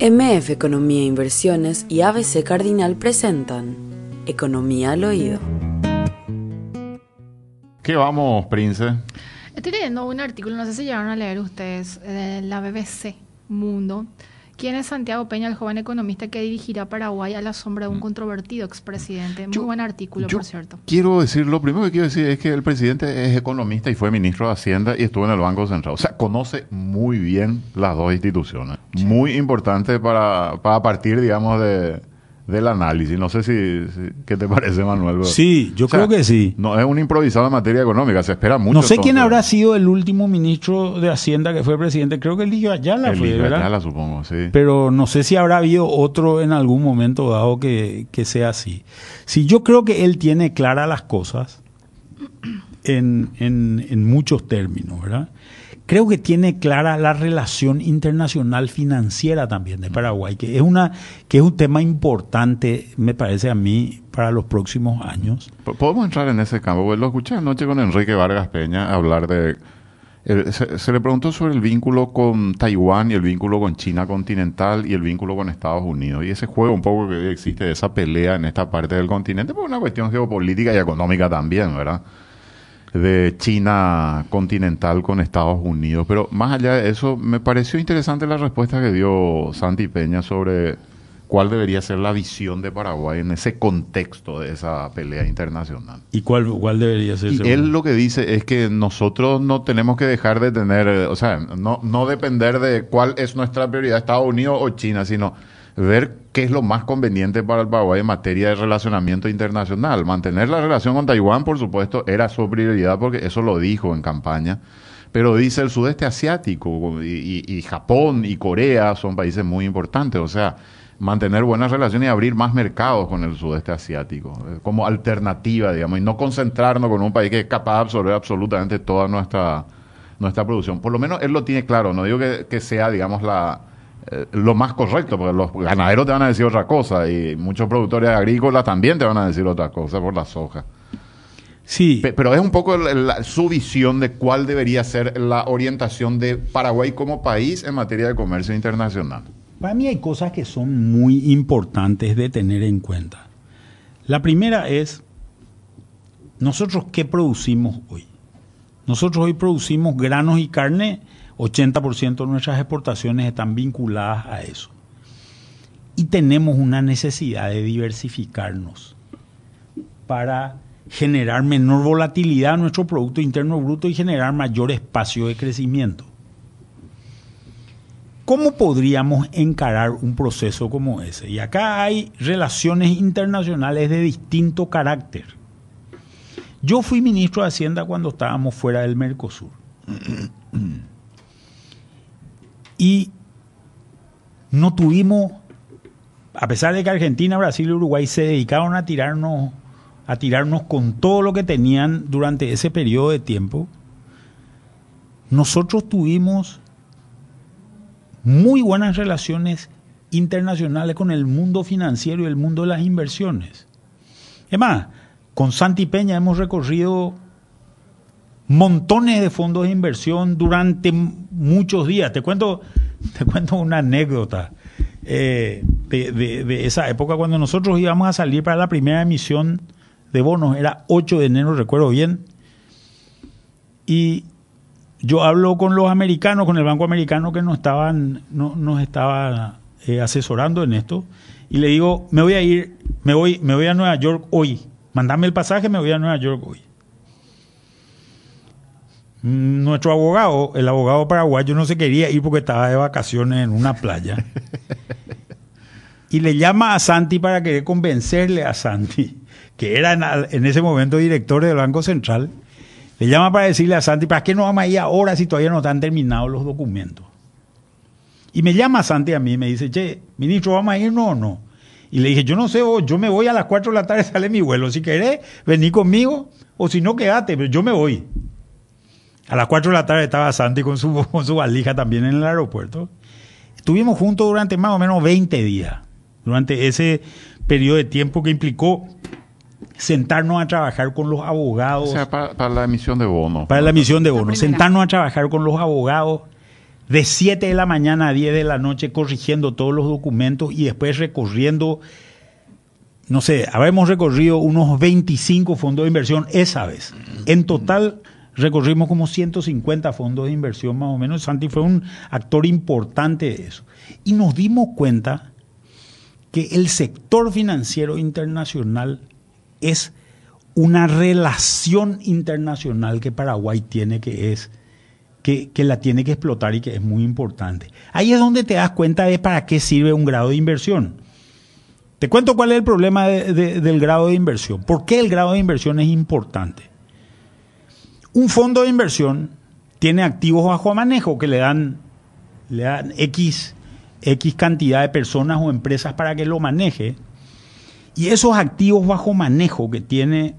MF Economía e Inversiones y ABC Cardinal presentan Economía al Oído. ¿Qué vamos, Prince? Estoy leyendo un artículo, no sé si llegaron a leer ustedes, de la BBC Mundo. ¿Quién es Santiago Peña, el joven economista que dirigirá Paraguay a la sombra de un controvertido expresidente? Muy Yo- buen artículo, yo por cierto. Quiero decir, lo primero que quiero decir es que el presidente es economista y fue ministro de Hacienda y estuvo en el Banco Central. O sea, conoce muy bien las dos instituciones. Muy importante para, para partir, digamos, de, del análisis. No sé si, si- ¿qué te parece, Manuel? Sí, yo O sea, creo que sí. No es un improvisado en materia económica, se espera mucho. No sé quién habrá sido el último ministro de Hacienda que fue presidente. Creo que Eligio Ayala El fue, ¿verdad? Ayala, supongo, sí. Pero no sé si habrá habido otro en algún momento dado que, que sea así. Sí, yo creo que él tiene claras las cosas en, en- en muchos términos, ¿verdad? Creo que tiene clara la relación internacional financiera también de Paraguay, que es una que es un tema importante, me parece a mí, para los próximos años. Podemos entrar en ese campo. porque Lo escuché anoche con Enrique Vargas Peña hablar de. se, se le preguntó sobre el vínculo con Taiwán y el vínculo con China continental y el vínculo con Estados Unidos. Y ese juego un poco que existe, esa pelea en esta parte del continente, por una cuestión geopolítica y económica también, ¿verdad? De China continental con Estados Unidos. Pero más allá de eso, me pareció interesante la respuesta que dio Santi Peña sobre cuál debería ser la visión de Paraguay en ese contexto de esa pelea internacional. ¿Y cuál, cuál debería ser? Y según? él lo que dice es que nosotros no tenemos que dejar de tener, o sea, no, no depender de cuál es nuestra prioridad, Estados Unidos o China, sino ver qué es lo más conveniente para el Paraguay en materia de relacionamiento internacional. Mantener la relación con Taiwán, por supuesto, era su prioridad porque eso lo dijo en campaña. Pero dice el sudeste asiático y, y- y Japón y Corea son países muy importantes. O sea, mantener buenas relaciones y abrir más mercados con el sudeste asiático eh, como alternativa, digamos, y no concentrarnos con un país que es capaz de absorber absolutamente toda nuestra, nuestra producción. Por lo menos él lo tiene claro. No digo que, que sea, digamos, la, eh, lo más correcto, porque los ganaderos te van a decir otra cosa y muchos productores agrícolas también te van a decir otra cosa por la soja. Sí, Pe- Pero es un poco la- su visión de cuál debería ser la orientación de Paraguay como país en materia de comercio internacional. Para mí hay cosas que son muy importantes de tener en cuenta. La primera es, nosotros qué producimos hoy. Nosotros hoy producimos granos y carne, 80% de nuestras exportaciones están vinculadas a eso. Y tenemos una necesidad de diversificarnos para generar menor volatilidad a nuestro Producto Interno Bruto y generar mayor espacio de crecimiento. ¿Cómo podríamos encarar un proceso como ese? Y acá hay relaciones internacionales de distinto carácter. Yo fui ministro de Hacienda cuando estábamos fuera del Mercosur. Y no tuvimos, a pesar de que Argentina, Brasil y Uruguay se dedicaron a tirarnos, a tirarnos con todo lo que tenían durante ese periodo de tiempo, nosotros tuvimos muy buenas relaciones internacionales con el mundo financiero y el mundo de las inversiones. Es más, con Santi Peña hemos recorrido montones de fondos de inversión durante muchos días. Te cuento, te cuento una anécdota eh, de, de- de esa época cuando nosotros íbamos a salir para la primera emisión de bonos. Era 8 de enero, recuerdo bien. Y yo hablo con los americanos, con el banco americano que nos estaban, no, nos estaba eh, asesorando en esto, y le digo, me voy a ir, me voy, me voy a Nueva York hoy. Mandame el pasaje, me voy a Nueva York hoy. Nuestro abogado, el abogado paraguayo, no se quería ir porque estaba de vacaciones en una playa. y le llama a Santi para querer convencerle a Santi, que era en, en ese momento director del Banco Central, le llama para decirle a Santi, ¿para qué no vamos a ir ahora si todavía no están terminados los documentos? Y me llama Santi a mí y me dice, che, ministro, ¿vamos a irnos o no? Y le dije, yo no sé, vos, yo me voy a las 4 de la tarde, sale mi vuelo. Si querés, vení conmigo, o si no, quédate, pero yo me voy. A las 4 de la tarde estaba Santi con su, con su valija también en el aeropuerto. Estuvimos juntos durante más o menos 20 días, durante ese periodo de tiempo que implicó sentarnos a trabajar con los abogados O sea, para, para la emisión de bonos. para la emisión de La bonos, sentarnos a trabajar con los abogados de 7 de la mañana a 10 de la noche corrigiendo todos los documentos y después recorriendo, no sé, habremos recorrido unos 25 fondos de inversión esa vez. En total recorrimos como 150 fondos de inversión más o menos. Santi fue un actor importante de eso. Y nos dimos cuenta que el sector financiero internacional es una relación internacional que Paraguay tiene que es que, la tiene que explotar y que es muy importante. Ahí es donde te das cuenta de para qué sirve un grado de inversión. Te cuento cuál es el problema del grado de inversión. ¿Por qué el grado de inversión es importante? Un fondo de inversión tiene activos bajo manejo que le dan, le dan X, X cantidad de personas o empresas para que lo maneje. Y esos activos bajo manejo que tiene,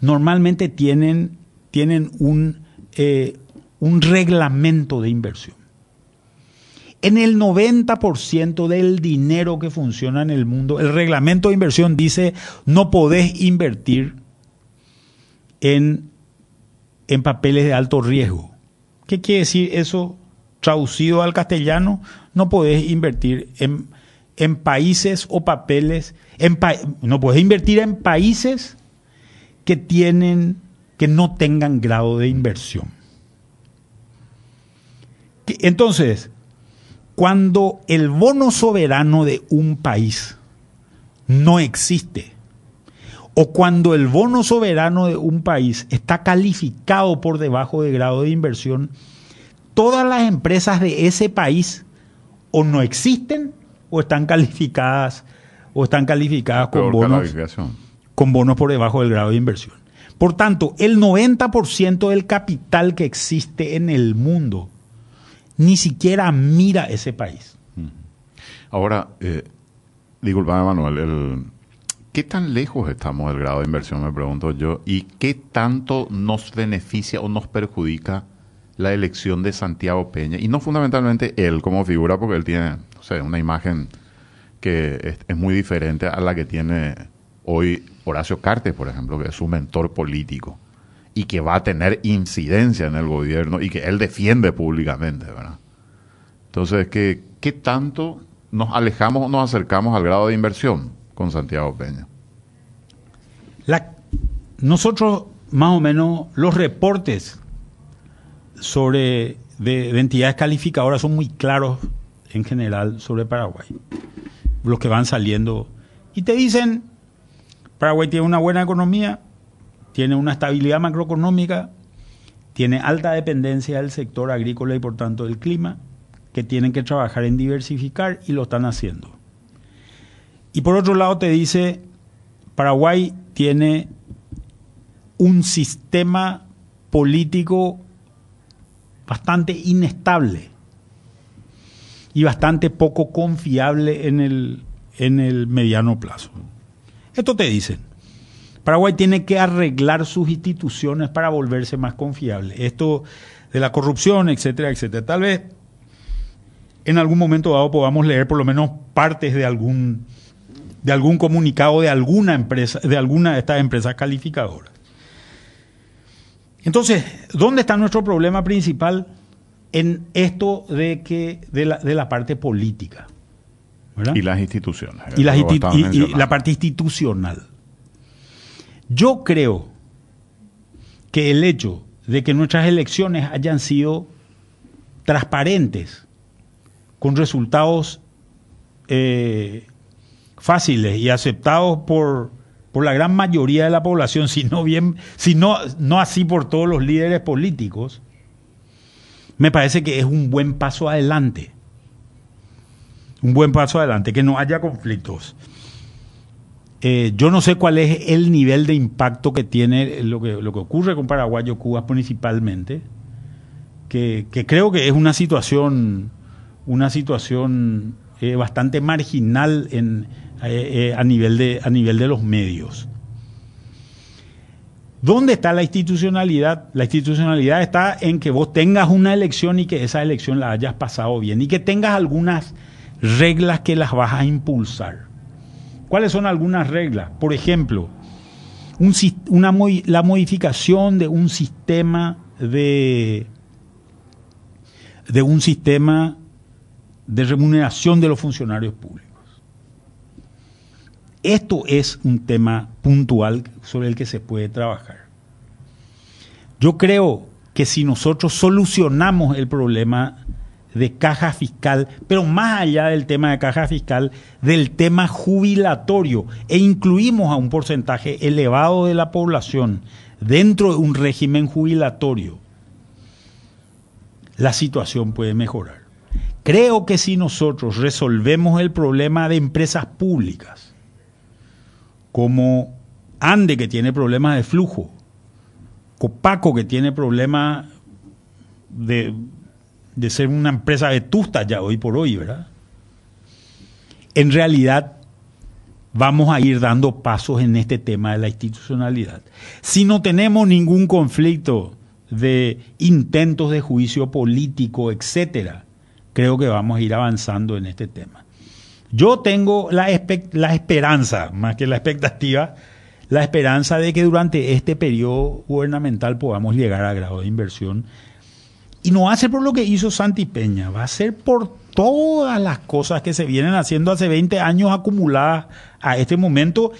normalmente tienen, tienen un, eh, un reglamento de inversión. En el 90% del dinero que funciona en el mundo, el reglamento de inversión dice no podés invertir en, en papeles de alto riesgo. ¿Qué quiere decir eso traducido al castellano? No podés invertir en, en países o papeles, en no podés invertir en países que tienen que no tengan grado de inversión. Entonces, cuando el bono soberano de un país no existe, o cuando el bono soberano de un país está calificado por debajo de grado de inversión, todas las empresas de ese país o no existen o están calificadas o están calificadas con bonos, con bonos por debajo del grado de inversión. Por tanto, el 90% del capital que existe en el mundo ni siquiera mira ese país. Ahora, eh, disculpame Manuel, ¿qué tan lejos estamos del grado de inversión, me pregunto yo, y qué tanto nos beneficia o nos perjudica la elección de Santiago Peña? Y no fundamentalmente él como figura, porque él tiene, una imagen que es, muy diferente a la que tiene hoy Horacio Cartes, por ejemplo, que es su mentor político y que va a tener incidencia en el gobierno y que él defiende públicamente, ¿verdad? Entonces, ¿qué, qué tanto nos alejamos o nos acercamos al grado de inversión con Santiago Peña? nosotros, más o menos, los reportes sobre de, de, entidades calificadoras son muy claros en general sobre Paraguay. Los que van saliendo y te dicen, Paraguay tiene una buena economía, tiene una estabilidad macroeconómica, tiene alta dependencia del sector agrícola y por tanto del clima, que tienen que trabajar en diversificar y lo están haciendo. Y por otro lado te dice, Paraguay tiene un sistema político bastante inestable y bastante poco confiable en el, en el mediano plazo. Esto te dicen. Paraguay tiene que arreglar sus instituciones para volverse más confiable. Esto de la corrupción, etcétera, etcétera. Tal vez en algún momento dado podamos leer por lo menos partes de algún de algún comunicado de alguna empresa, de alguna de estas empresas calificadoras. Entonces, ¿dónde está nuestro problema principal? En esto de que de la, de la parte política. Y las instituciones. Y, y la parte institucional. Yo creo que el hecho de que nuestras elecciones hayan sido transparentes, con resultados eh, fáciles y aceptados por, por, la gran mayoría de la población, sino bien, sino no así por todos los líderes políticos, me parece que es un buen paso adelante. Un buen paso adelante, que no haya conflictos. Eh, yo no sé cuál es el nivel de impacto que tiene lo que, lo que ocurre con Paraguayo Cuba principalmente, que, creo que es una situación, una situación eh, bastante marginal en, eh, a, nivel de, a nivel de los medios. ¿Dónde está la institucionalidad? La institucionalidad está en que vos tengas una elección y que esa elección la hayas pasado bien y que tengas algunas reglas que las vas a impulsar. ¿Cuáles son algunas reglas? Por ejemplo, una, la modificación de un sistema de, de un sistema de remuneración de los funcionarios públicos. Esto es un tema puntual sobre el que se puede trabajar. Yo creo que si nosotros solucionamos el problema de caja fiscal, pero más allá del tema de caja fiscal, del tema jubilatorio, e incluimos a un porcentaje elevado de la población dentro de un régimen jubilatorio, la situación puede mejorar. Creo que si nosotros resolvemos el problema de empresas públicas, como Ande que tiene problemas de flujo, Copaco que tiene problemas de, de ser una empresa vetusta ya hoy por hoy, ¿verdad? En realidad vamos a ir dando pasos en este tema de la institucionalidad. Si no tenemos ningún conflicto de intentos de juicio político, etcétera, creo que vamos a ir avanzando en este tema. Yo tengo la, esperanza, más que la expectativa, la esperanza de que durante este periodo gubernamental podamos llegar a grado de inversión. Y no va a ser por lo que hizo Santi Peña, va a ser por todas las cosas que se vienen haciendo hace 20 años acumuladas a este momento,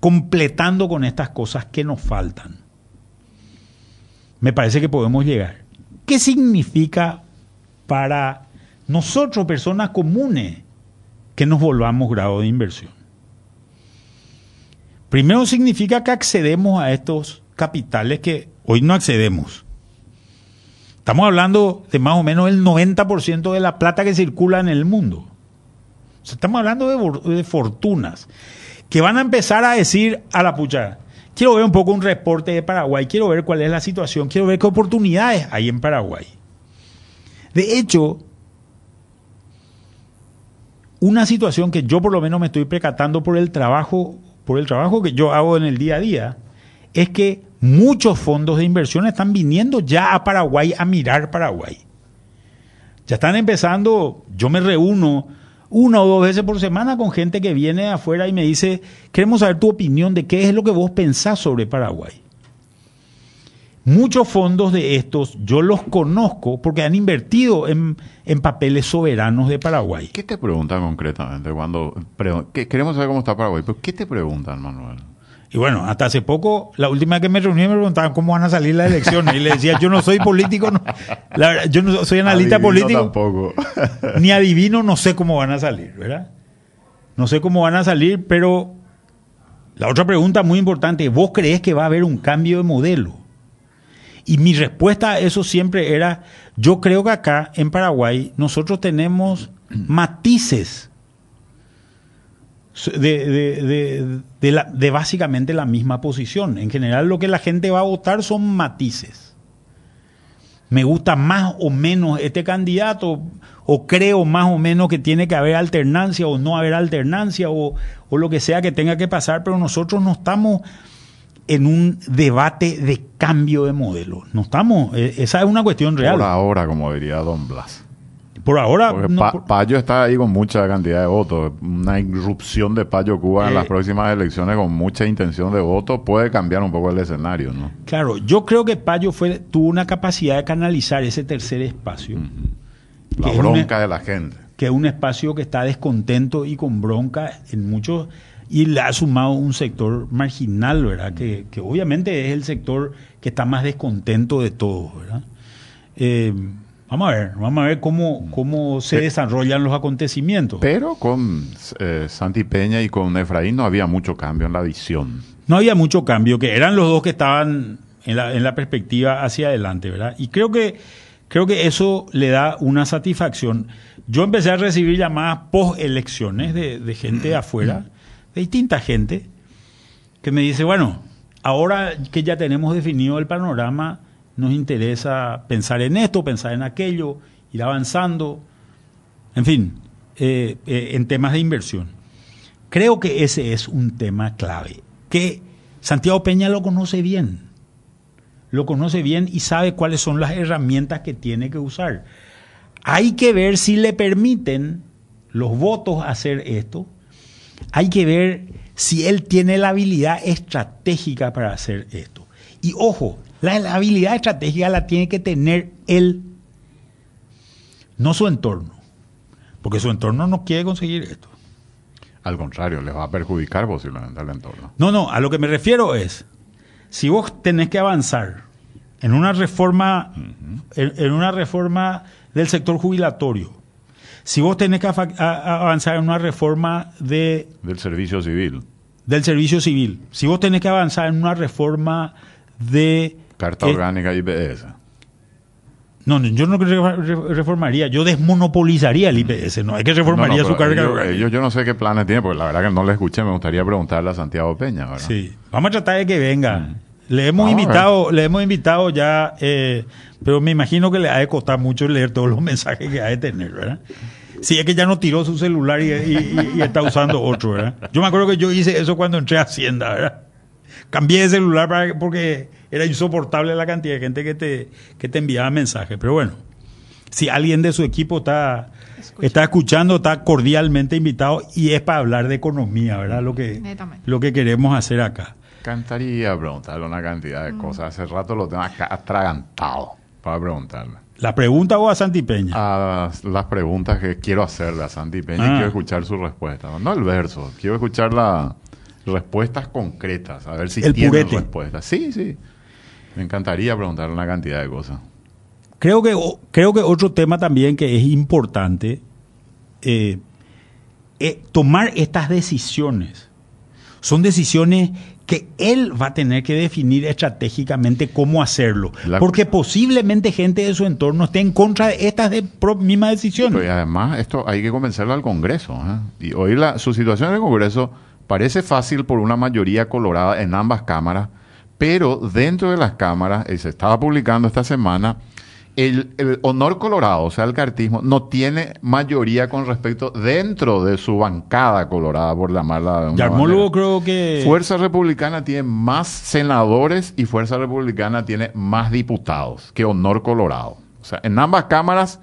completando con estas cosas que nos faltan. Me parece que podemos llegar. ¿Qué significa para nosotros, personas comunes, que nos volvamos grado de inversión? Primero significa que accedemos a estos capitales que hoy no accedemos. Estamos hablando de más o menos el 90% de la plata que circula en el mundo. estamos hablando de, de, fortunas que van a empezar a decir a la pucha, quiero ver un poco un reporte de Paraguay, quiero ver cuál es la situación, quiero ver qué oportunidades hay en Paraguay. De hecho, una situación que yo por lo menos me estoy precatando por el trabajo, por el trabajo que yo hago en el día a día, es que muchos fondos de inversión están viniendo ya a Paraguay a mirar Paraguay. Ya están empezando, yo me reúno una o dos veces por semana con gente que viene afuera y me dice, queremos saber tu opinión de qué es lo que vos pensás sobre Paraguay. Muchos fondos de estos yo los conozco porque han invertido en, papeles soberanos de Paraguay. ¿Qué te preguntan concretamente cuando queremos saber cómo está Paraguay? ¿Pero qué te preguntan, Manuel? Y bueno, hasta hace poco, la última vez que me reuní me preguntaban cómo van a salir las elecciones. Y le decía, yo no soy político, yo no soy analista político. tampoco. ni adivino, no sé cómo van a salir, ¿verdad? No sé cómo van a salir, pero la otra pregunta muy importante, ¿vos crees que va a haber un cambio de modelo? Y mi respuesta a eso siempre era, yo creo que acá en Paraguay nosotros tenemos matices de, básicamente la misma posición. En general lo que la gente va a votar son matices. Me gusta más o menos este candidato o creo más o menos que tiene que haber alternancia o no haber alternancia o lo que sea que tenga que pasar, pero nosotros no estamos en un debate de cambio de modelo. No estamos, eh, esa es una cuestión real. Por ahora, como diría Don Blas. Por ahora. Porque Payo está ahí con mucha cantidad de votos. Una irrupción de Payo Cuba en las eh, próximas elecciones con mucha intención de voto puede cambiar un poco el escenario, ¿no? Claro, yo creo que Payo fue, tuvo una capacidad de canalizar ese tercer espacio. La bronca de la gente. Que es un espacio que está descontento y con bronca en muchos y le ha sumado un sector marginal, ¿verdad? Que, obviamente es el sector que está más descontento de todos, ¿verdad? Eh, vamos a ver, vamos a ver cómo, cómo se desarrollan los acontecimientos. Pero con eh, Santi Peña y con Efraín no había mucho cambio en la visión. No había mucho cambio, que eran los dos que estaban en la, en la perspectiva hacia adelante, ¿verdad? Y creo que, creo que eso le da una satisfacción. Yo empecé a recibir llamadas post elecciones de, de gente de afuera de distinta gente que me dice, bueno, ahora que ya tenemos definido el panorama, nos interesa pensar en esto, pensar en aquello, ir avanzando, en fin, eh, eh, en temas de inversión. Creo que ese es un tema clave, que Santiago Peña lo conoce bien, lo conoce bien y sabe cuáles son las herramientas que tiene que usar. Hay que ver si le permiten los votos hacer esto hay que ver si él tiene la habilidad estratégica para hacer esto. Y ojo, la, habilidad estratégica la tiene que tener él. no su entorno, porque su entorno no quiere conseguir esto. Al contrario, les va a perjudicar posiblemente al entorno. No, no, a lo que me refiero es, si vos tenés que avanzar en una reforma, en, en una reforma del sector jubilatorio, si vos tenés que avanzar en una reforma de, Del servicio civil. del servicio civil, si vos tenés que avanzar en una reforma de... Carta eh, orgánica IPS. No, no, yo no re- re- reformaría, yo desmonopolizaría el IPS, no es que reformaría No, no, su carga orgánica. ellos yo no sé qué planes tienen, porque la verdad que no le escuché, me gustaría preguntarle a Santiago Peña, ¿verdad? Sí, vamos a tratar de que venga. Le hemos Vamos invitado, le hemos invitado ya, eh, pero me imagino que le ha de costar mucho leer todos los mensajes que ha de tener, ¿verdad? Sí, es que ya no tiró su celular y, y- y- y está usando otro, ¿verdad? Yo me acuerdo que yo hice eso cuando entré a Hacienda, ¿verdad? Cambié de celular para que- porque era insoportable la cantidad de gente que te, que te enviaba mensajes. Pero bueno, si alguien de su equipo está, está escuchando, está cordialmente invitado y es para hablar de economía, ¿verdad? Lo que, lo que queremos hacer acá. Cantaría preguntarle una cantidad de cosas. Hace rato lo tengo acá atragantado para preguntarle. La pregunta o a Santi Peña. A las preguntas que quiero hacerle a Santi Peña y Ah. quiero escuchar su respuesta. No el verso, quiero escuchar las respuestas concretas, a ver si El tiene purete. respuestas. Sí, sí. Me encantaría preguntarle una cantidad de cosas. Creo que, creo que otro tema también que es importante, eh, eh, tomar estas decisiones. Son decisiones que él va a tener que definir estratégicamente cómo hacerlo. La- porque posiblemente gente de su entorno esté en contra de estas de pro- mismas decisiones. Pero y además, esto hay que convencerlo al Congreso. ¿eh? Y hoy la, su situación en el Congreso parece fácil por una mayoría colorada en ambas cámaras, pero dentro de las cámaras, y se estaba publicando esta semana, el, el honor colorado, o sea, el cartismo, no tiene mayoría con respecto dentro de su bancada colorada, por llamarla de una Yarmólogo creo que... Fuerza Republicana tiene más senadores y Fuerza Republicana tiene más diputados que Honor Colorado. O sea, en ambas cámaras,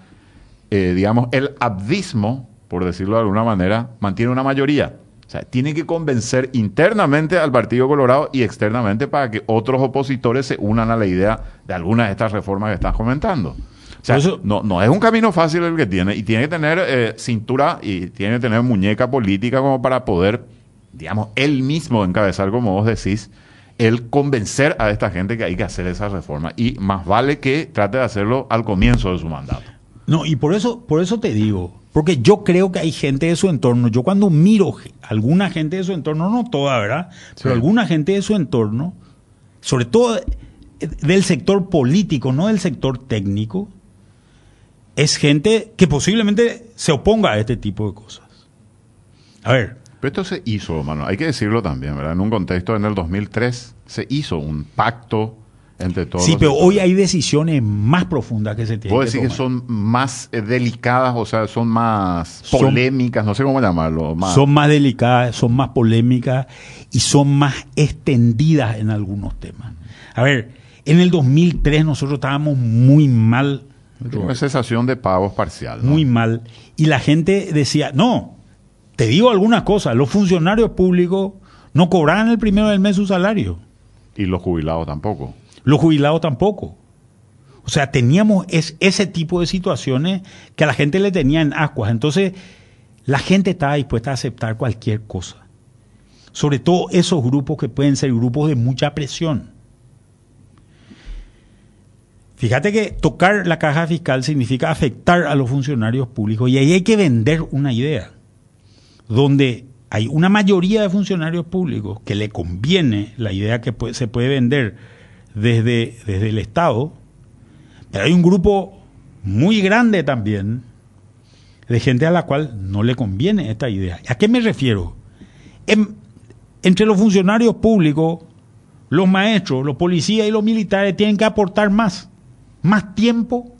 eh, digamos, el abdismo, por decirlo de alguna manera, mantiene una mayoría. O sea, tiene que convencer internamente al Partido Colorado y externamente para que otros opositores se unan a la idea de algunas de estas reformas que estás comentando. O sea, eso- no, no es un camino fácil el que tiene y tiene que tener eh, cintura y tiene que tener muñeca política como para poder, digamos, él mismo encabezar, como vos decís, el convencer a esta gente que hay que hacer esa reforma. Y más vale que trate de hacerlo al comienzo de su mandato. No, y por eso, por eso te digo, porque yo creo que hay gente de su entorno, yo cuando miro alguna gente de su entorno, no toda, ¿verdad? Pero alguna gente de su entorno, sobre todo eh, del sector político, no del sector técnico, es gente que posiblemente se oponga a este tipo de cosas. A ver, Pero esto se hizo, mano, hay que decirlo también, ¿verdad? En un contexto, en el 2003, se hizo un pacto entre todos sí, pero sectores. hoy hay decisiones más profundas que se tienen Puedo decir que son más eh, delicadas, o sea, son más Son- polémicas, no sé cómo llamarlo. Más, son más delicadas, son más polémicas y son más extendidas en algunos temas. A ver, en el 2003 nosotros estábamos muy mal, Una cesación de pagos parcial. ¿no? muy mal, y la gente decía, no, te digo algunas cosas, los funcionarios públicos no cobraban el primero del mes su salario, Y los jubilados tampoco. Los jubilados tampoco. O sea, teníamos es- ese tipo de situaciones que a la gente le tenía en ascuas. Entonces, la gente estaba dispuesta a aceptar cualquier cosa. Sobre todo esos grupos que pueden ser grupos de mucha presión. Fíjate que tocar la caja fiscal significa afectar a los funcionarios públicos y ahí hay que vender una idea donde hay una mayoría de funcionarios públicos que le conviene la idea que se puede vender desde, desde el Estado, pero hay un grupo muy grande también de gente a la cual no le conviene esta idea. ¿A qué me refiero? En- entre los funcionarios públicos, los maestros, los policías y los militares tienen que aportar más, más tiempo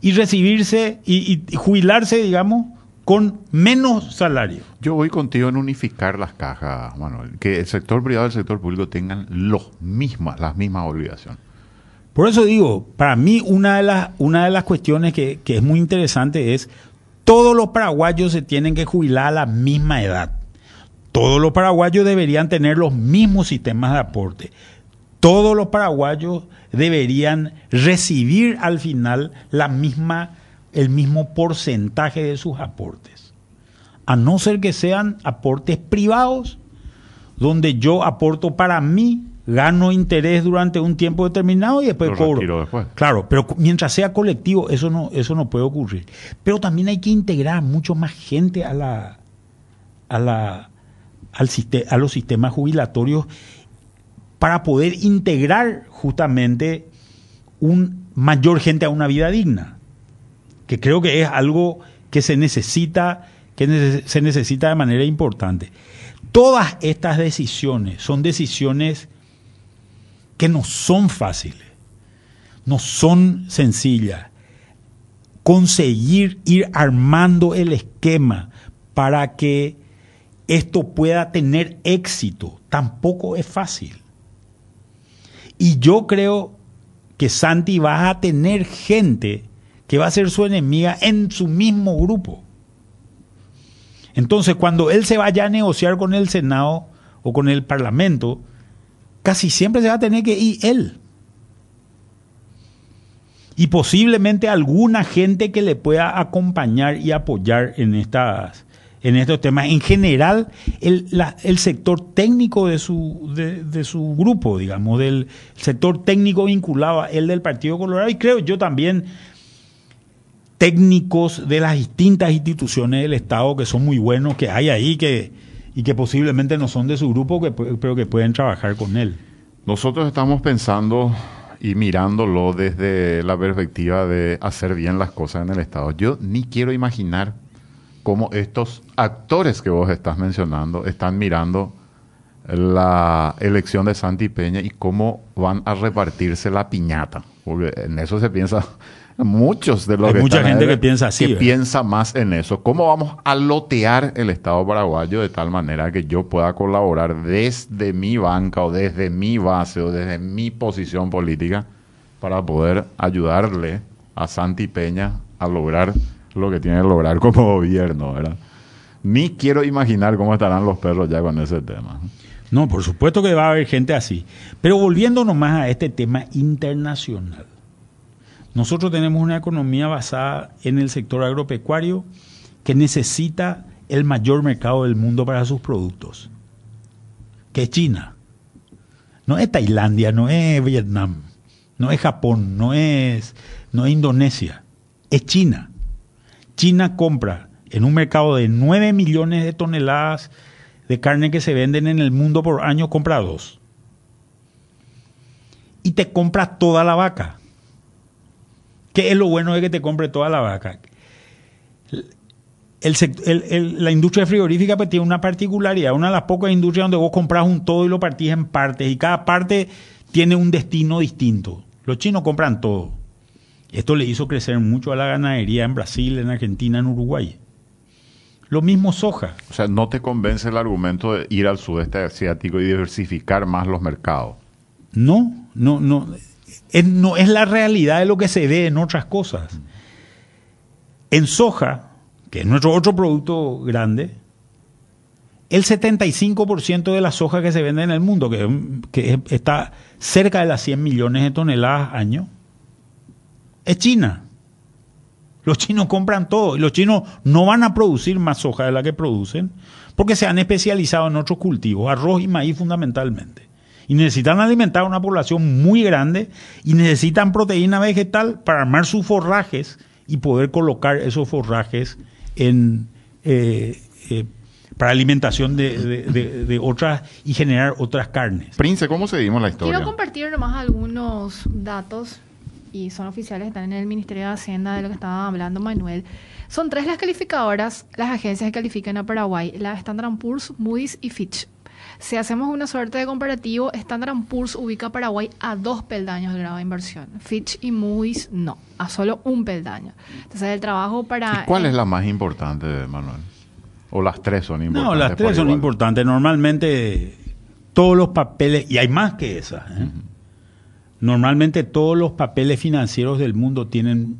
y recibirse y jubilarse, digamos, con menos salario. Yo voy contigo en unificar las cajas, Manuel. Que el sector privado y el sector público tengan los mismas, las mismas obligaciones. Por eso digo, para mí una de las, una de las cuestiones que, que es muy interesante es todos los paraguayos se tienen que jubilar a la misma edad. Todos los paraguayos deberían tener los mismos sistemas de aporte. Todos los paraguayos deberían recibir al final la misma el mismo porcentaje de sus aportes. A no ser que sean aportes privados, donde yo aporto para mí, gano interés durante un tiempo determinado y después Lo cobro. después. Claro, pero mientras sea colectivo, eso no, eso no puede ocurrir. Pero también hay que integrar mucho más gente a la, a la, al a los sistemas jubilatorios para poder integrar justamente un mayor gente a una vida digna, que creo que es algo que se necesita, que se necesita de manera importante. Todas estas decisiones son decisiones que no son fáciles, no son sencillas. Conseguir ir armando el esquema para que esto pueda tener éxito tampoco es fácil. Y yo creo que Santi va a tener gente que va a ser su enemiga en su mismo grupo. Entonces, cuando él se vaya a negociar con el Senado o con el Parlamento, casi siempre se va a tener que ir él. Y posiblemente alguna gente que le pueda acompañar y apoyar en, estas, en estos temas. En general, el, sector técnico de su, de su grupo, digamos, del sector técnico vinculado a él del Partido Colorado, y creo yo también técnicos de las distintas instituciones del Estado que son muy buenos, que hay ahí que, y que posiblemente no son de su grupo, que, pero que pueden trabajar con él. Nosotros estamos pensando y mirándolo desde la perspectiva de hacer bien las cosas en el Estado. Yo ni quiero imaginar cómo estos actores que vos estás mencionando están mirando la elección de Santi Peña y cómo van a repartirse la piñata. Porque en eso se piensa muchos de los Hay que mucha están gente ahí que piensa así, que ¿verdad? piensa más en eso. ¿Cómo vamos a lotear el Estado paraguayo de tal manera que yo pueda colaborar desde mi banca o desde mi base o desde mi posición política para poder ayudarle a Santi Peña a lograr lo que tiene que lograr como gobierno, ¿verdad? Ni quiero imaginar cómo estarán los perros ya con ese tema. No, por supuesto que va a haber gente así. Pero volviendo nomás a este tema internacional. Nosotros tenemos una economía basada en el sector agropecuario que necesita el mayor mercado del mundo para sus productos, que es China. No es Tailandia, no es Vietnam, no es Japón, no es, no es Indonesia, es China. China compra en un mercado de 9 millones de toneladas de carne que se venden en el mundo por año, compra dos. Y te compra toda la vaca. ¿Qué es lo bueno de que te compre toda la vaca? El- el- la industria frigorífica pues, tiene una particularidad, una de las pocas industrias donde vos compras un todo y lo partís en partes y cada parte tiene un destino distinto. Los chinos compran todo. Esto le hizo crecer mucho a la ganadería en Brasil, en Argentina, en Uruguay. Lo mismo soja. O sea, ¿no te convence el argumento de ir al sudeste asiático y diversificar más los mercados? No, no, no. Es, no es la realidad de lo que se ve en otras cosas. En soja, que es nuestro otro producto grande, el 75% de la soja que se vende en el mundo, que, que es- está cerca de las 100 millones de toneladas año, es China. Los chinos compran todo y los chinos no van a producir más soja de la que producen porque se han especializado en otros cultivos, arroz y maíz fundamentalmente. Y necesitan alimentar a una población muy grande y necesitan proteína vegetal para armar sus forrajes y poder colocar esos forrajes en, eh, eh, para alimentación de, de- de- de otras y generar otras carnes. Prince, ¿cómo seguimos la historia? Quiero compartir nomás algunos datos y son oficiales, están en el Ministerio de Hacienda de lo que estaba hablando Manuel. Son tres las calificadoras, las agencias que califican a Paraguay, la Standard Poor's, Moody's y Fitch. Si hacemos una suerte de comparativo, Standard Poor's ubica a Paraguay a dos peldaños del grado de inversión. Fitch y Moody's no, a solo un peldaño. Entonces el trabajo para... ¿Y cuál eh, es la más importante, Manuel? ¿O las tres son importantes? No, las tres son igual? importantes. Normalmente todos los papeles, y hay más que esas, ¿eh? Normalmente todos los papeles financieros del mundo tienen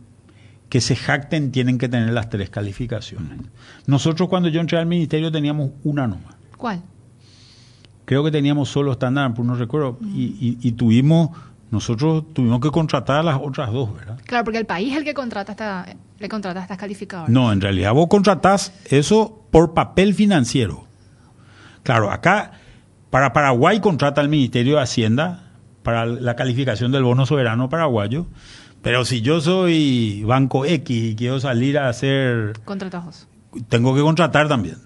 que se jacten tienen que tener las tres calificaciones. Nosotros cuando yo entré al ministerio teníamos una nomás. ¿Cuál? Creo que teníamos solo Standard Poor's, no recuerdo, y, y- y tuvimos, nosotros tuvimos que contratar a las otras dos, ¿verdad? Claro, porque el país es el que contrata esta, le contrata a estas calificadoras. No, en realidad vos contratás eso por papel financiero. Claro, acá para Paraguay contrata el Ministerio de Hacienda para la calificación del bono soberano paraguayo. Pero si yo soy Banco X y quiero salir a hacer... Contratajos. Tengo que contratar también.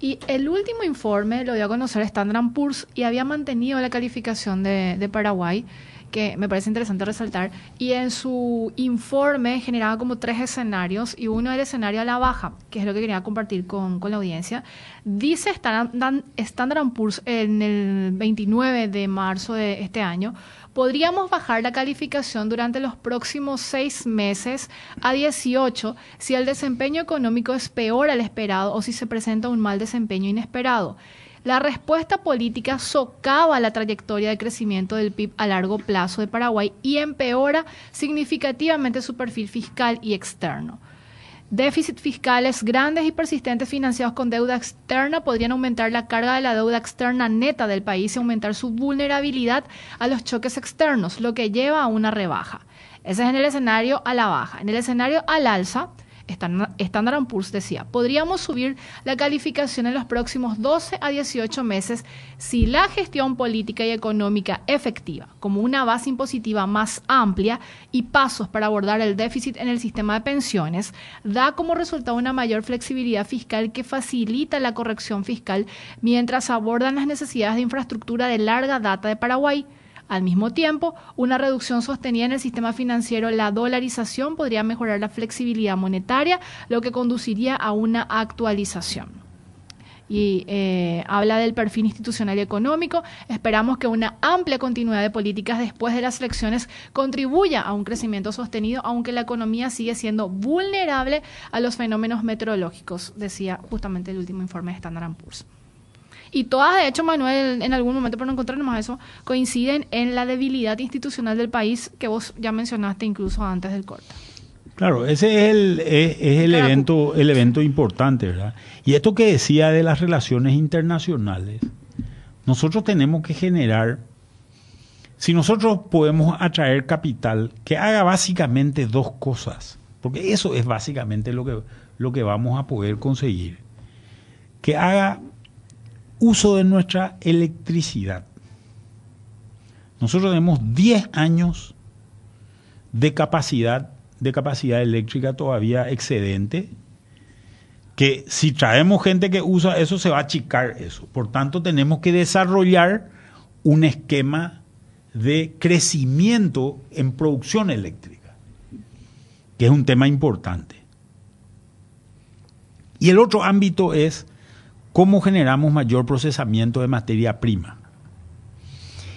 Y el último informe lo dio a conocer Standard Poor's y había mantenido la calificación de, de Paraguay que me parece interesante resaltar, y en su informe generaba como tres escenarios, y uno era el escenario a la baja, que es lo que quería compartir con, con la audiencia. Dice Standard Poor's en el 29 de marzo de este año, podríamos bajar la calificación durante los próximos seis meses a 18 si el desempeño económico es peor al esperado o si se presenta un mal desempeño inesperado. La respuesta política socava la trayectoria de crecimiento del PIB a largo plazo de Paraguay y empeora significativamente su perfil fiscal y externo. Déficits fiscales grandes y persistentes financiados con deuda externa podrían aumentar la carga de la deuda externa neta del país y aumentar su vulnerabilidad a los choques externos, lo que lleva a una rebaja. Ese es en el escenario a la baja. En el escenario al alza, Standard Poor's decía, podríamos subir la calificación en los próximos 12 a 18 meses si la gestión política y económica efectiva, como una base impositiva más amplia y pasos para abordar el déficit en el sistema de pensiones, da como resultado una mayor flexibilidad fiscal que facilita la corrección fiscal mientras abordan las necesidades de infraestructura de larga data de Paraguay al mismo tiempo, una reducción sostenida en el sistema financiero, la dolarización, podría mejorar la flexibilidad monetaria, lo que conduciría a una actualización y eh, habla del perfil institucional y económico. Esperamos que una amplia continuidad de políticas después de las elecciones contribuya a un crecimiento sostenido, aunque la economía sigue siendo vulnerable a los fenómenos meteorológicos, decía justamente el último informe de Standard Poor's. Y todas, de hecho, Manuel, en algún momento, por no encontrarnos más eso, coinciden en la debilidad institucional del país que vos ya mencionaste incluso antes del corte. Claro, ese es el, es, el evento, el evento importante, ¿verdad? Y esto que decía de las relaciones internacionales, nosotros tenemos que generar, si nosotros podemos atraer capital que haga básicamente dos cosas, porque eso es básicamente lo que, lo que vamos a poder conseguir, que haga uso de nuestra electricidad. Nosotros tenemos 10 años de capacidad, de capacidad eléctrica todavía excedente, que si traemos gente que usa eso se va a achicar eso. Por tanto, tenemos que desarrollar un esquema de crecimiento en producción eléctrica, que es un tema importante. Y el otro ámbito es ¿Cómo generamos mayor procesamiento de materia prima?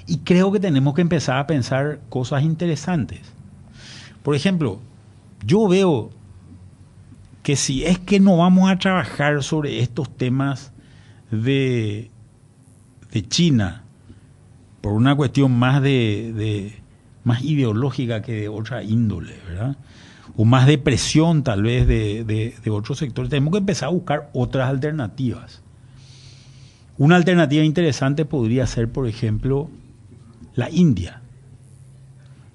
Y creo que tenemos que empezar a pensar cosas interesantes. Por ejemplo, yo veo que si es que no vamos a trabajar sobre estos temas de, de China, por una cuestión más de, más ideológica que de otra índole, ¿verdad? O más de presión tal vez de, de otros sectores, tenemos que empezar a buscar otras alternativas. Una alternativa interesante podría ser, por ejemplo, la India.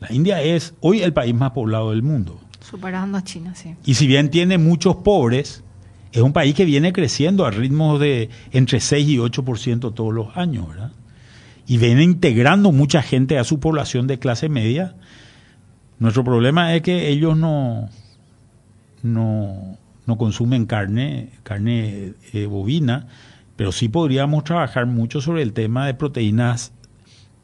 La India es hoy el país más poblado del mundo. Superando a China, sí. Y si bien tiene muchos pobres, es un país que viene creciendo a ritmos de entre 6 y 8% todos los años, ¿verdad? Y viene integrando mucha gente a su población de clase media. Nuestro problema es que ellos no, no, no consumen carne, carne eh, bovina, pero sí podríamos trabajar mucho sobre el tema de proteínas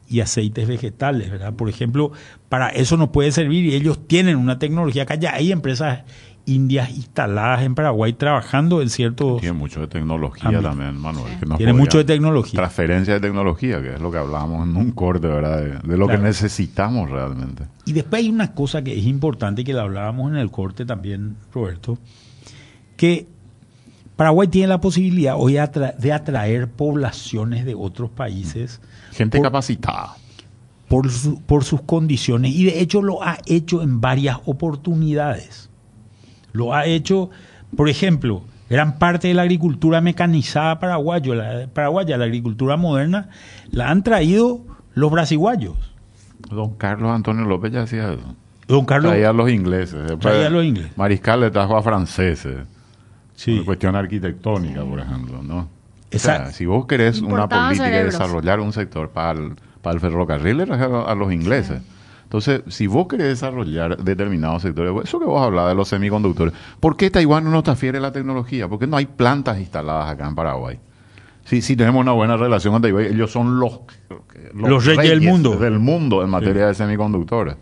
y aceites vegetales, ¿verdad? Por ejemplo, para eso nos puede servir y ellos tienen una tecnología acá ya hay empresas indias instaladas en Paraguay trabajando en ciertos... Tiene mucho de tecnología también, Manuel. Tiene mucho de tecnología. Transferencia de tecnología, que es lo que hablábamos en un corte, ¿verdad? De, lo que necesitamos realmente. Y después hay una cosa que es importante, que la hablábamos en el corte también, Roberto, que Paraguay tiene la posibilidad hoy de atraer poblaciones de otros países. Gente capacitada. Por, por sus condiciones y de hecho lo ha hecho en varias oportunidades. Lo ha hecho, por ejemplo, gran parte de la agricultura mecanizada paraguayo, la, paraguaya, la agricultura moderna, la han traído los brasiguayos. Don Carlos Antonio López ya hacía eso. Don Carlos. Traía a los ingleses. Después, Traía a los ingleses. Mariscal le trajo a franceses. Sí. Por cuestión arquitectónica, por ejemplo, ¿no? O Exacto. sea, si vos querés una política de cerebros. desarrollar un sector para el, para el ferrocarril, a, a los ingleses. Entonces, si vos querés desarrollar determinados sectores, eso que vos hablabas de los semiconductores, ¿por qué Taiwán no nos transfiere la tecnología? ¿Por qué no hay plantas instaladas acá en Paraguay? Sí, sí tenemos una buena relación con Taiwán. Ellos son los, Los reyes del mundo. del mundo en materia de semiconductores.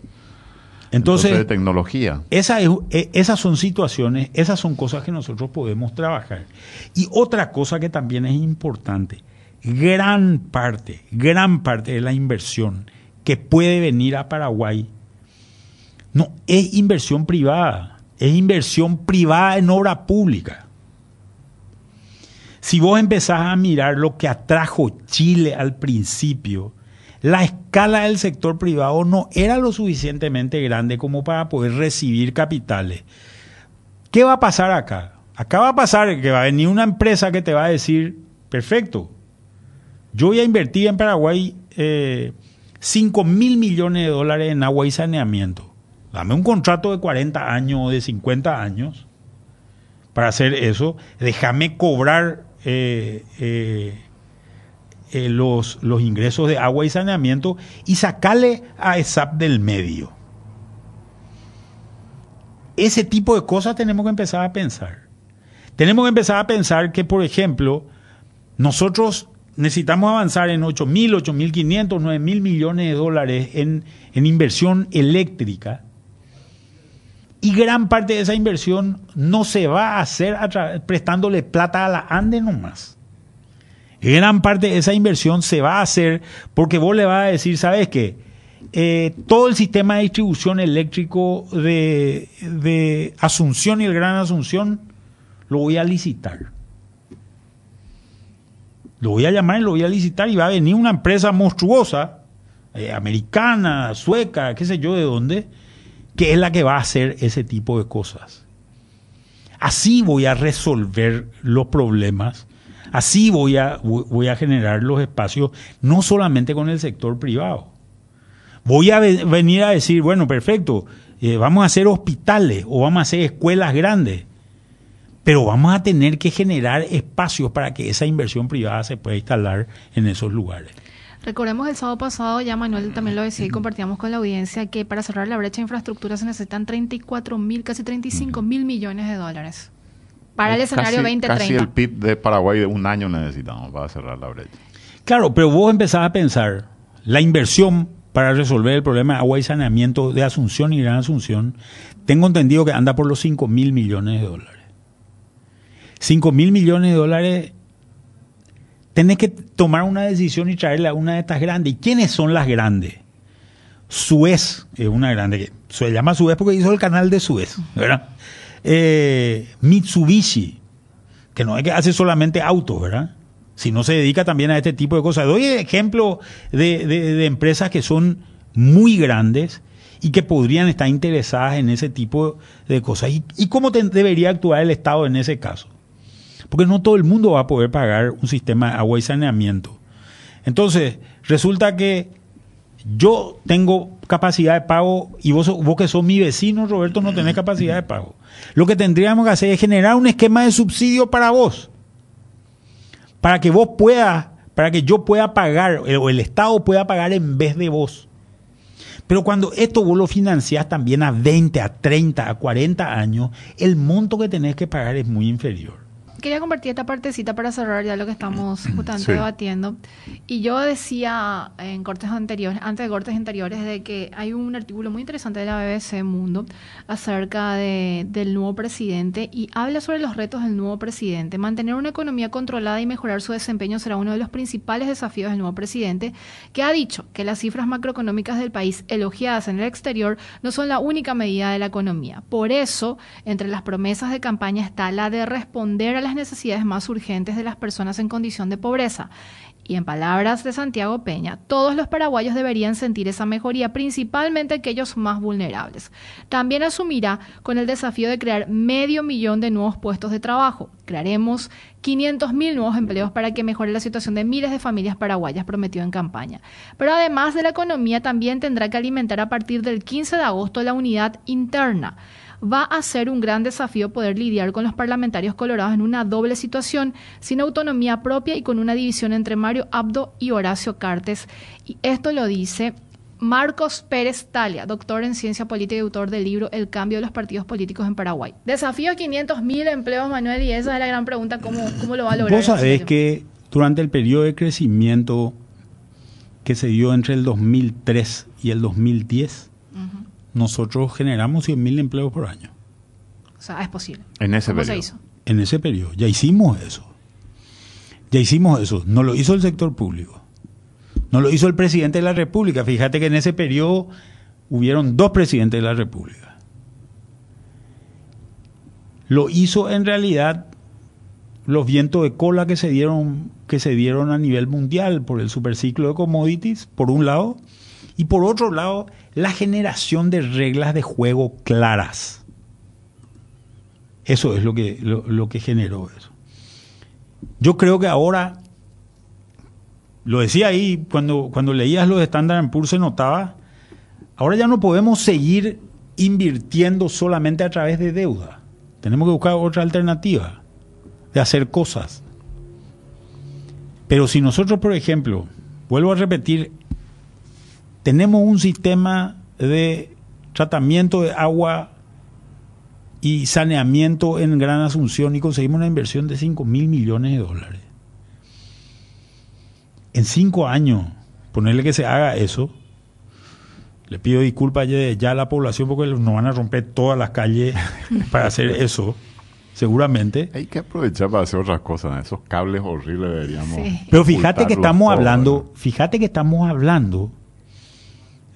Entonces, de tecnología. Esa es- eh, esas son situaciones, esas son cosas que nosotros podemos trabajar. Y otra cosa que también es importante, gran parte, gran parte de la inversión que puede venir a Paraguay, no es inversión privada, es inversión privada en obra pública. Si vos empezás a mirar lo que atrajo Chile al principio, la escala del sector privado no era lo suficientemente grande como para poder recibir capitales. ¿Qué va a pasar acá? Acá va a pasar que va a venir una empresa que te va a decir, perfecto, yo voy a invertir en Paraguay eh, 5 mil millones de dólares en agua y saneamiento. Dame un contrato de 40 años o de 50 años para hacer eso. Déjame cobrar eh, eh, eh, los, los ingresos de agua y saneamiento y sacarle a ESAP del medio. Ese tipo de cosas tenemos que empezar a pensar. Tenemos que empezar a pensar que, por ejemplo, nosotros necesitamos avanzar en 8.000, 8.500, 9.000 millones de dólares en, en inversión eléctrica. Y gran parte de esa inversión no se va a hacer a prestándole plata a la ANDE nomás. Gran parte de esa inversión se va a hacer porque vos le vas a decir, ¿sabes qué? Eh, todo el sistema de distribución eléctrico de, Asunción y el Gran Asunción lo voy a licitar. Lo voy a llamar y lo voy a licitar y va a venir una empresa monstruosa, eh, americana, sueca, qué sé yo de dónde, que es la que va a hacer ese tipo de cosas. Así voy a resolver los problemas, así voy a, voy a generar los espacios, no solamente con el sector privado. Voy a ve- venir a decir, bueno, perfecto, eh, vamos a hacer hospitales o vamos a hacer escuelas grandes, pero vamos a tener que generar espacios para que esa inversión privada se pueda instalar en esos lugares. Recordemos el sábado pasado, ya Manuel también lo decía y compartíamos con la audiencia que para cerrar la brecha de infraestructura se necesitan 34 mil, casi 35 mil millones de dólares para el Es escenario casi, 2030. Casi el PIB de Paraguay de un año necesitamos para cerrar la brecha. Claro, pero vos empezás a pensar, la inversión para resolver el problema de agua y saneamiento de Asunción y Gran Asunción, tengo entendido que anda por los 5 mil millones de dólares. 5 mil millones de dólares, tenés que tomar una decisión y traerla a una de estas grandes. ¿Y quiénes son las grandes? Suez es una grande, que se llama Suez porque hizo el canal de Suez, ¿verdad? Eh, Mitsubishi, que no es que hace solamente autos, ¿verdad? Sino se dedica también a este tipo de cosas. Doy ejemplo de, de- empresas que son muy grandes y que podrían estar interesadas en ese tipo de cosas. ¿Y, cómo debería actuar el Estado en ese caso? Porque no todo el mundo va a poder pagar un sistema de agua y saneamiento. Entonces, resulta que yo tengo capacidad de pago y vos, vos que sos mi vecino, Roberto, no tenés capacidad de pago. Lo que tendríamos que hacer es generar un esquema de subsidio para vos. Para que vos puedas, para que yo pueda pagar, o el Estado pueda pagar en vez de vos. Pero cuando esto vos lo financiás también a 20, a 30, a 40 años, el monto que tenés que pagar es muy inferior. Quería compartir esta partecita para cerrar ya lo que estamos justamente Sí. debatiendo. Y yo decía en cortes anteriores, antes de cortes anteriores, de que hay un artículo muy interesante de la BBC Mundo acerca de, del nuevo presidente y habla sobre los retos del nuevo presidente. Mantener una economía controlada y mejorar su desempeño será uno de los principales desafíos del nuevo presidente, que ha dicho que las cifras macroeconómicas del país elogiadas en el exterior no son la única medida de la economía. Por eso, entre las promesas de campaña está la de responder a las necesidades más urgentes de las personas en condición de pobreza. Y en palabras de Santiago Peña, todos los paraguayos deberían sentir esa mejoría, principalmente aquellos más vulnerables. También asumirá con el desafío de crear medio millón de nuevos puestos de trabajo. Crearemos 500.000 nuevos empleos para que mejore la situación de miles de familias paraguayas, prometió en campaña. Pero además de la economía, también tendrá que alimentar a partir del 15 de agosto la unidad interna va a ser un gran desafío poder lidiar con los parlamentarios colorados en una doble situación, sin autonomía propia y con una división entre Mario Abdo y Horacio Cartes. Y esto lo dice Marcos Pérez Talia, doctor en ciencia política y autor del libro El cambio de los partidos políticos en Paraguay. Desafío a 500 mil empleos, Manuel, y esa es la gran pregunta, ¿cómo, cómo lo va a lograr? Vos sabés que durante el periodo de crecimiento que se dio entre el 2003 y el 2010, nosotros generamos 100.000 empleos por año. O sea, es posible. En ese ¿Cómo periodo. se hizo? En ese periodo. Ya hicimos eso. Ya hicimos eso. No lo hizo el sector público. No lo hizo el presidente de la República. Fíjate que en ese periodo hubieron dos presidentes de la República. Lo hizo en realidad los vientos de cola que se dieron que se dieron a nivel mundial por el superciclo de commodities, por un lado, y por otro lado, la generación de reglas de juego claras. Eso es lo que, lo, que generó eso. Yo creo que ahora, lo decía ahí, cuando, cuando leías los Standard Poor's se notaba, ahora ya no podemos seguir invirtiendo solamente a través de deuda. Tenemos que buscar otra alternativa de hacer cosas. Pero si nosotros, por ejemplo, vuelvo a repetir, tenemos un sistema de tratamiento de agua y saneamiento en Gran Asunción y conseguimos una inversión de 5 mil millones de dólares. En cinco años, ponerle que se haga eso, le pido disculpas ya, a la población porque nos van a romper todas las calles para hacer eso, seguramente. Hay que aprovechar para hacer otras cosas. Esos cables horribles deberíamos. Sí. Pero fíjate que estamos todos, hablando, fíjate que estamos hablando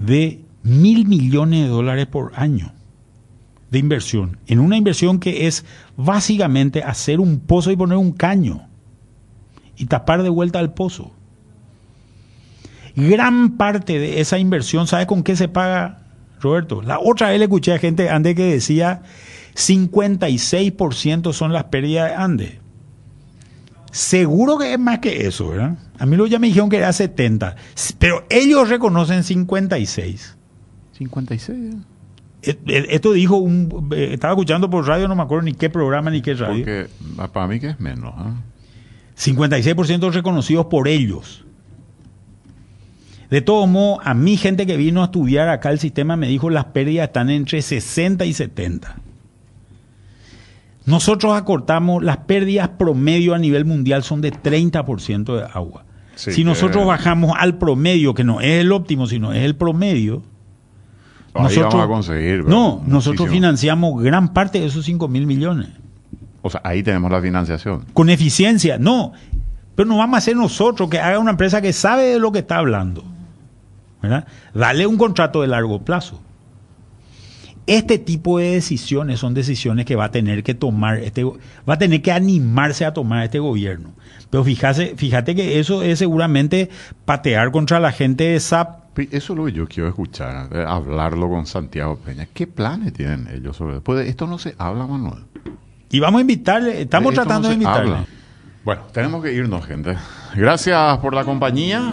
de mil millones de dólares por año de inversión. En una inversión que es básicamente hacer un pozo y poner un caño y tapar de vuelta el pozo. Gran parte de esa inversión, ¿sabe con qué se paga, Roberto? La otra vez le escuché a gente Ande que decía 56% son las pérdidas de Ande. Seguro que es más que eso, ¿verdad? A mí lo ya me dijeron que era 70, pero ellos reconocen 56. 56. Eh, eh, Esto dijo un... eh, Estaba escuchando por radio, no me acuerdo ni qué programa ni qué radio. Porque ah, para mí que es menos. ¿ah? 56% reconocidos por ellos. De todo modo, a mí gente que vino a estudiar acá el sistema me dijo las pérdidas están entre 60 y 70. Nosotros acortamos, las pérdidas promedio a nivel mundial son de 30% de agua. Sí, si nosotros que- bajamos al promedio, que no es el óptimo, sino es el promedio, Ahí vamos a conseguir. no, nosotros financiamos gran parte de esos 5 mil millones. O sea, ahí tenemos la financiación. Con eficiencia, no. Pero no vamos a hacer nosotros que haga una empresa que sabe de lo que está hablando. ¿verdad? Dale un contrato de largo plazo. Este tipo de decisiones son decisiones que va a tener que tomar, este, va a tener que animarse a tomar este gobierno. Pero fíjate, fíjate que eso es seguramente patear contra la gente de SAP. Eso es lo que yo quiero escuchar, eh, hablarlo con Santiago Peña. ¿Qué planes tienen ellos sobre Pues esto no se habla, Manuel. Y vamos a invitarle, estamos De tratando no de invitarle. habla. Bueno, tenemos que irnos, gente. Gracias por la compañía.